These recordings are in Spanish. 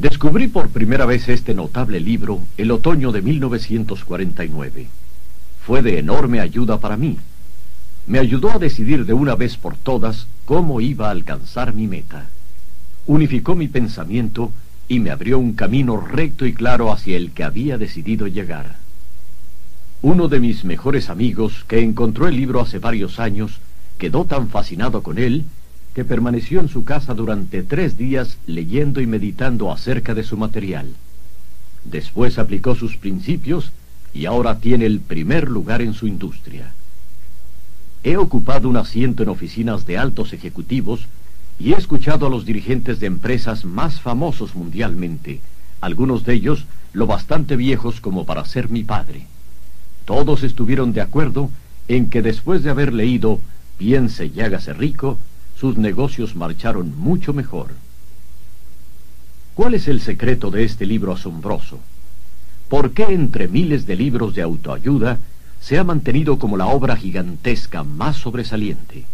Descubrí por primera vez este notable libro el otoño de 1949. Fue de enorme ayuda para mí. Me ayudó a decidir de una vez por todas cómo iba a alcanzar mi meta. Unificó mi pensamiento y me abrió un camino recto y claro hacia el que había decidido llegar. Uno de mis mejores amigos, que encontró el libro hace varios años, quedó tan fascinado con él que permaneció en su casa durante tres días leyendo y meditando acerca de su material. Después aplicó sus principios y ahora tiene el primer lugar en su industria. He ocupado un asiento en oficinas de altos ejecutivos y he escuchado a los dirigentes de empresas más famosos mundialmente, algunos de ellos lo bastante viejos como para ser mi padre. Todos estuvieron de acuerdo en que después de haber leído Piense y hágase rico, sus negocios marcharon mucho mejor. ¿Cuál es el secreto de este libro asombroso? ¿Por qué entre miles de libros de autoayuda se ha mantenido como la obra gigantesca más sobresaliente?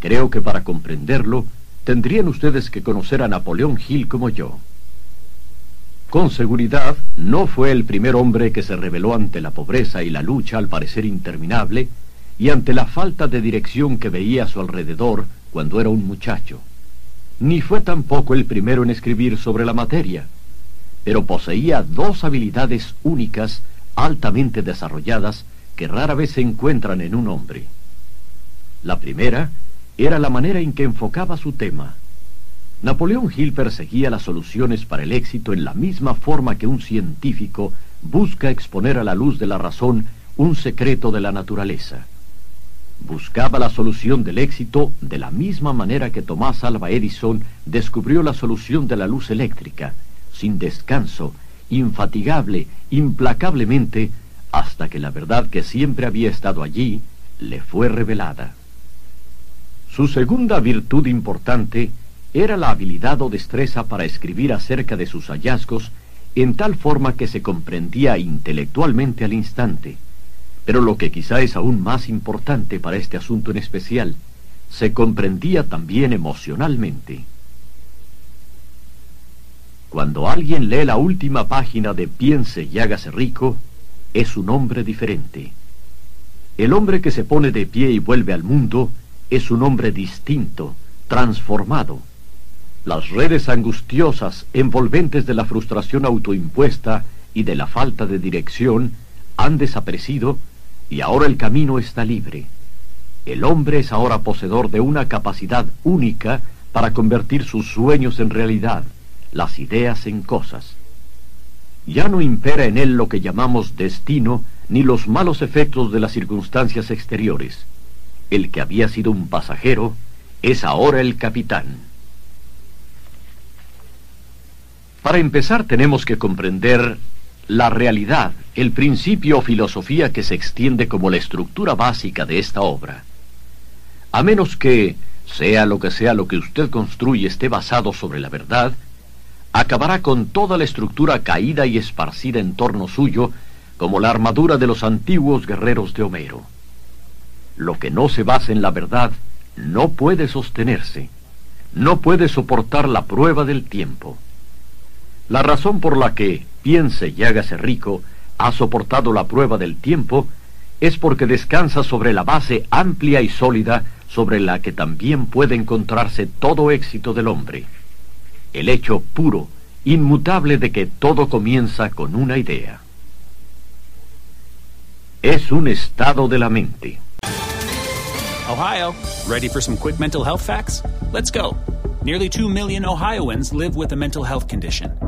Creo que para comprenderlo tendrían ustedes que conocer a Napoleón Hill como yo. Con seguridad, no fue el primer hombre que se rebeló ante la pobreza y la lucha al parecer interminable, y ante la falta de dirección que veía a su alrededor cuando era un muchacho. Ni fue tampoco el primero en escribir sobre la materia, pero poseía dos habilidades únicas, altamente desarrolladas, que rara vez se encuentran en un hombre. La primera era la manera en que enfocaba su tema. Napoleón Hill perseguía las soluciones para el éxito en la misma forma que un científico busca exponer a la luz de la razón un secreto de la naturaleza buscaba la solución del éxito de la misma manera que Tomás Alva Edison descubrió la solución de la luz eléctrica, sin descanso, infatigable, implacablemente, hasta que la verdad que siempre había estado allí le fue revelada. Su segunda virtud importante era la habilidad o destreza para escribir acerca de sus hallazgos en tal forma que se comprendía intelectualmente al instante pero lo que quizá es aún más importante para este asunto en especial, se comprendía también emocionalmente. Cuando alguien lee la última página de Piense y hágase rico, es un hombre diferente. El hombre que se pone de pie y vuelve al mundo es un hombre distinto, transformado. Las redes angustiosas, envolventes de la frustración autoimpuesta y de la falta de dirección, han desaparecido y ahora el camino está libre. El hombre es ahora poseedor de una capacidad única para convertir sus sueños en realidad, las ideas en cosas. Ya no impera en él lo que llamamos destino ni los malos efectos de las circunstancias exteriores. El que había sido un pasajero es ahora el capitán. Para empezar tenemos que comprender la realidad, el principio o filosofía que se extiende como la estructura básica de esta obra. A menos que, sea lo que sea lo que usted construye esté basado sobre la verdad, acabará con toda la estructura caída y esparcida en torno suyo, como la armadura de los antiguos guerreros de Homero. Lo que no se basa en la verdad no puede sostenerse, no puede soportar la prueba del tiempo. La razón por la que piense y hágase rico ha soportado la prueba del tiempo es porque descansa sobre la base amplia y sólida sobre la que también puede encontrarse todo éxito del hombre. El hecho puro, inmutable de que todo comienza con una idea. Es un estado de la mente. Ohio, ready for some quick mental health facts? Let's go. Nearly 2 million Ohioans live with a mental health condition.